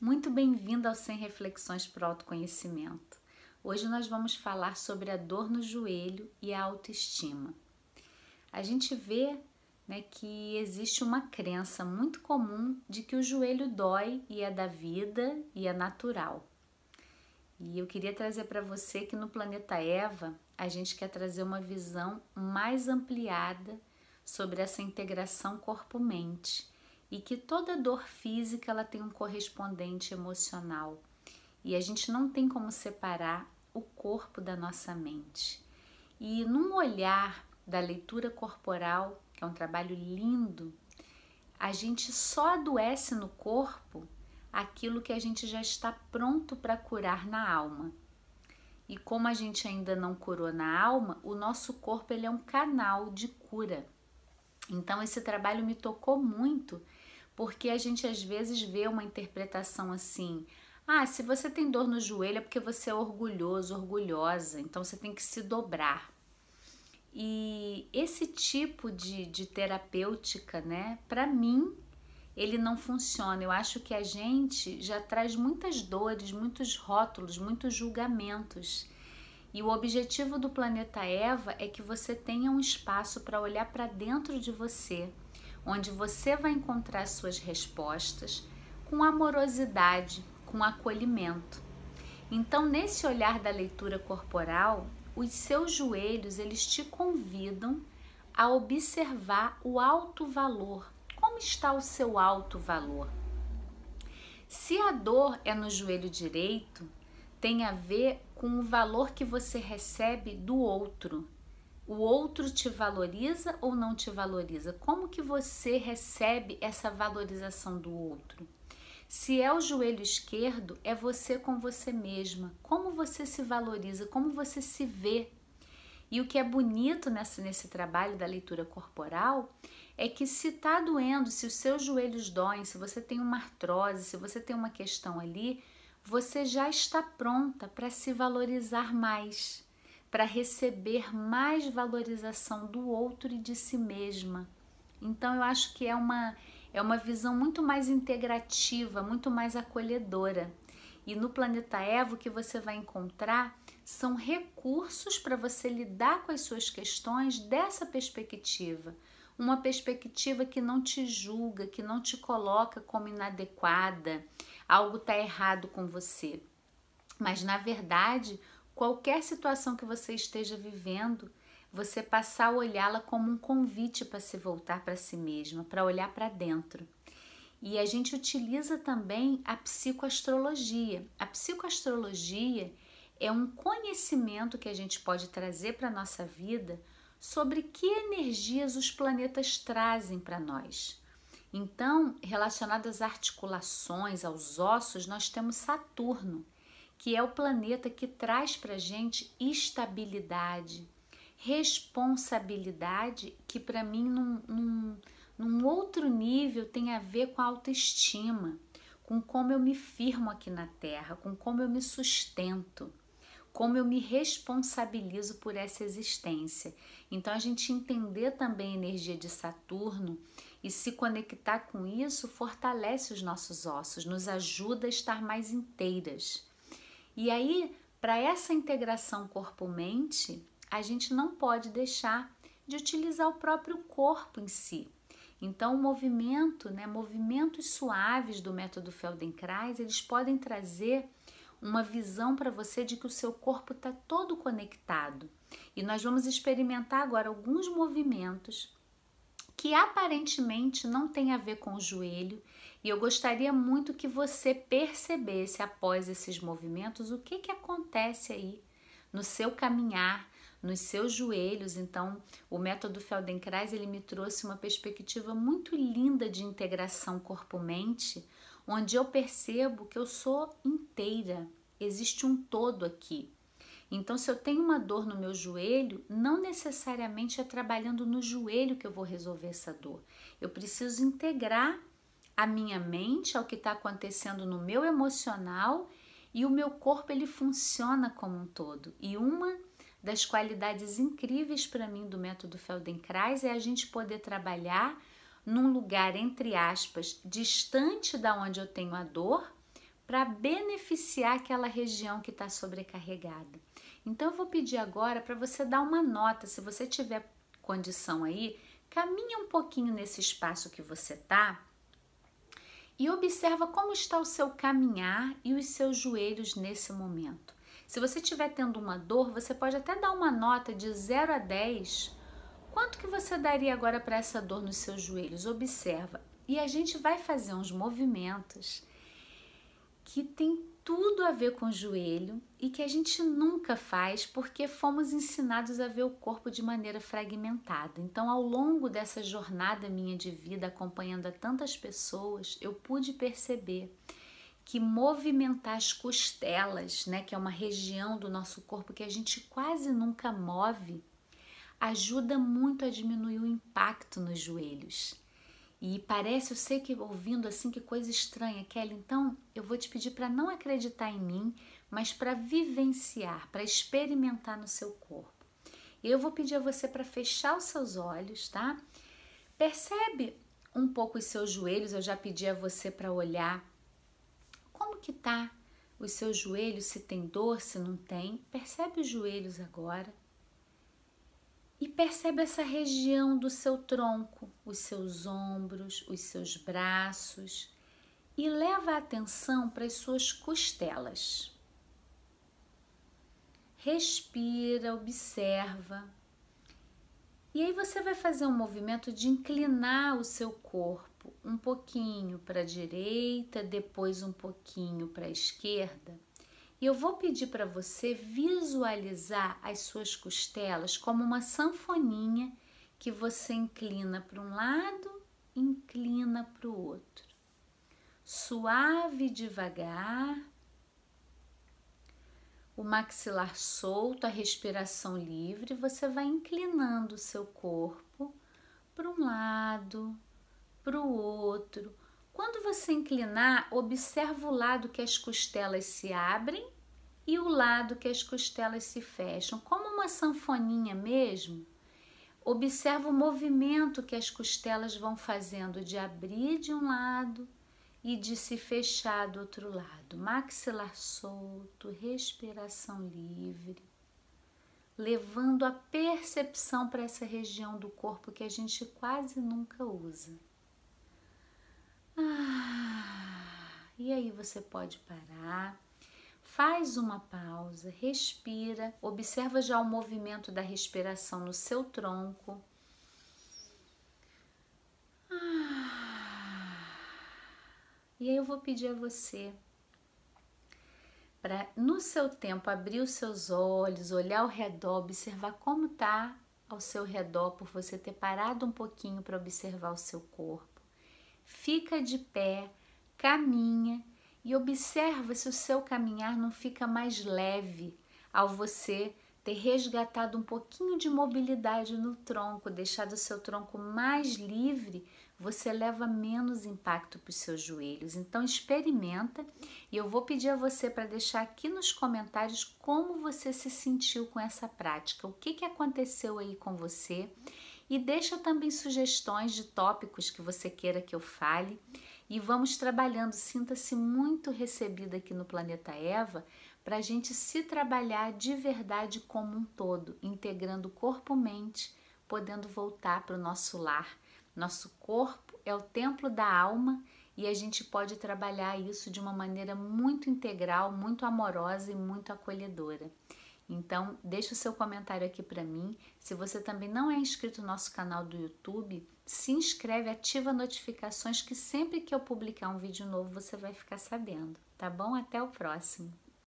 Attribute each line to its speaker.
Speaker 1: Muito bem-vindo ao 100 Reflexões para o Autoconhecimento. Hoje nós vamos falar sobre a dor no joelho e a autoestima. A gente vê né, que existe uma crença muito comum de que o joelho dói e é da vida e é natural. E eu queria trazer para você que no planeta Eva a gente quer trazer uma visão mais ampliada sobre essa integração corpo-mente e que toda dor física ela tem um correspondente emocional e a gente não tem como separar o corpo da nossa mente. E num olhar da leitura corporal, que é um trabalho lindo, a gente só adoece no corpo aquilo que a gente já está pronto para curar na alma. E como a gente ainda não curou na alma, o nosso corpo ele é um canal de cura. Então esse trabalho me tocou muito porque a gente às vezes vê uma interpretação assim: ah, se você tem dor no joelho é porque você é orgulhoso, orgulhosa, então você tem que se dobrar. E esse tipo de, de terapêutica, né, para mim, ele não funciona. Eu acho que a gente já traz muitas dores, muitos rótulos, muitos julgamentos. E o objetivo do planeta Eva é que você tenha um espaço para olhar para dentro de você onde você vai encontrar suas respostas com amorosidade, com acolhimento. Então, nesse olhar da leitura corporal, os seus joelhos eles te convidam a observar o alto valor. Como está o seu alto valor? Se a dor é no joelho direito, tem a ver com o valor que você recebe do outro, o outro te valoriza ou não te valoriza? Como que você recebe essa valorização do outro? Se é o joelho esquerdo, é você com você mesma. Como você se valoriza, como você se vê. E o que é bonito nesse, nesse trabalho da leitura corporal é que se está doendo, se os seus joelhos doem, se você tem uma artrose, se você tem uma questão ali, você já está pronta para se valorizar mais para receber mais valorização do outro e de si mesma. Então eu acho que é uma é uma visão muito mais integrativa, muito mais acolhedora. E no planeta Eva o que você vai encontrar são recursos para você lidar com as suas questões dessa perspectiva. Uma perspectiva que não te julga, que não te coloca como inadequada, algo está errado com você. Mas na verdade, qualquer situação que você esteja vivendo, você passar a olhá-la como um convite para se voltar para si mesma, para olhar para dentro. E a gente utiliza também a psicoastrologia. A psicoastrologia é um conhecimento que a gente pode trazer para a nossa vida sobre que energias os planetas trazem para nós. Então, relacionado às articulações, aos ossos, nós temos Saturno que é o planeta que traz para gente estabilidade, responsabilidade, que para mim num, num, num outro nível tem a ver com a autoestima, com como eu me firmo aqui na Terra, com como eu me sustento, como eu me responsabilizo por essa existência. Então a gente entender também a energia de Saturno e se conectar com isso fortalece os nossos ossos, nos ajuda a estar mais inteiras. E aí, para essa integração corpo-mente, a gente não pode deixar de utilizar o próprio corpo em si. Então, o movimento, né, movimentos suaves do método Feldenkrais, eles podem trazer uma visão para você de que o seu corpo está todo conectado. E nós vamos experimentar agora alguns movimentos que aparentemente não têm a ver com o joelho e eu gostaria muito que você percebesse após esses movimentos o que, que acontece aí no seu caminhar, nos seus joelhos. Então, o método Feldenkrais ele me trouxe uma perspectiva muito linda de integração corpo-mente, onde eu percebo que eu sou inteira, existe um todo aqui. Então, se eu tenho uma dor no meu joelho, não necessariamente é trabalhando no joelho que eu vou resolver essa dor. Eu preciso integrar a minha mente ao que está acontecendo no meu emocional e o meu corpo ele funciona como um todo. E uma das qualidades incríveis para mim do método Feldenkrais é a gente poder trabalhar num lugar entre aspas distante da onde eu tenho a dor, para beneficiar aquela região que está sobrecarregada. Então eu vou pedir agora para você dar uma nota, se você tiver condição aí, caminha um pouquinho nesse espaço que você tá e observa como está o seu caminhar e os seus joelhos nesse momento. Se você estiver tendo uma dor, você pode até dar uma nota de 0 a 10. Quanto que você daria agora para essa dor nos seus joelhos? Observa. E a gente vai fazer uns movimentos que tem tudo a ver com o joelho e que a gente nunca faz porque fomos ensinados a ver o corpo de maneira fragmentada. Então, ao longo dessa jornada minha de vida, acompanhando a tantas pessoas, eu pude perceber que movimentar as costelas, né, que é uma região do nosso corpo que a gente quase nunca move, ajuda muito a diminuir o impacto nos joelhos. E parece, eu sei que ouvindo assim, que coisa estranha, Kelly. Então, eu vou te pedir para não acreditar em mim, mas para vivenciar, para experimentar no seu corpo. Eu vou pedir a você para fechar os seus olhos, tá? Percebe um pouco os seus joelhos. Eu já pedi a você para olhar como que tá os seus joelhos, se tem dor, se não tem. Percebe os joelhos agora e percebe essa região do seu tronco, os seus ombros, os seus braços e leva a atenção para as suas costelas. Respira, observa. E aí você vai fazer um movimento de inclinar o seu corpo um pouquinho para a direita, depois um pouquinho para a esquerda e eu vou pedir para você visualizar as suas costelas como uma sanfoninha que você inclina para um lado, inclina para o outro. Suave devagar. O maxilar solto, a respiração livre, você vai inclinando o seu corpo para um lado, para o outro, quando você inclinar, observa o lado que as costelas se abrem e o lado que as costelas se fecham, como uma sanfoninha mesmo. Observa o movimento que as costelas vão fazendo de abrir de um lado e de se fechar do outro lado. Maxilar solto, respiração livre, levando a percepção para essa região do corpo que a gente quase nunca usa. Ah, e aí você pode parar, faz uma pausa, respira, observa já o movimento da respiração no seu tronco. Ah, e aí eu vou pedir a você para no seu tempo abrir os seus olhos, olhar ao redor, observar como tá ao seu redor por você ter parado um pouquinho para observar o seu corpo fica de pé, caminha e observa se o seu caminhar não fica mais leve ao você ter resgatado um pouquinho de mobilidade no tronco, deixado o seu tronco mais livre, você leva menos impacto para os seus joelhos. Então experimenta e eu vou pedir a você para deixar aqui nos comentários como você se sentiu com essa prática, o que, que aconteceu aí com você e deixa também sugestões de tópicos que você queira que eu fale. E vamos trabalhando. Sinta-se muito recebida aqui no Planeta Eva para a gente se trabalhar de verdade como um todo, integrando corpo-mente, podendo voltar para o nosso lar. Nosso corpo é o templo da alma e a gente pode trabalhar isso de uma maneira muito integral, muito amorosa e muito acolhedora. Então, deixa o seu comentário aqui para mim. Se você também não é inscrito no nosso canal do YouTube, se inscreve, ativa notificações que sempre que eu publicar um vídeo novo você vai ficar sabendo, tá bom? Até o próximo.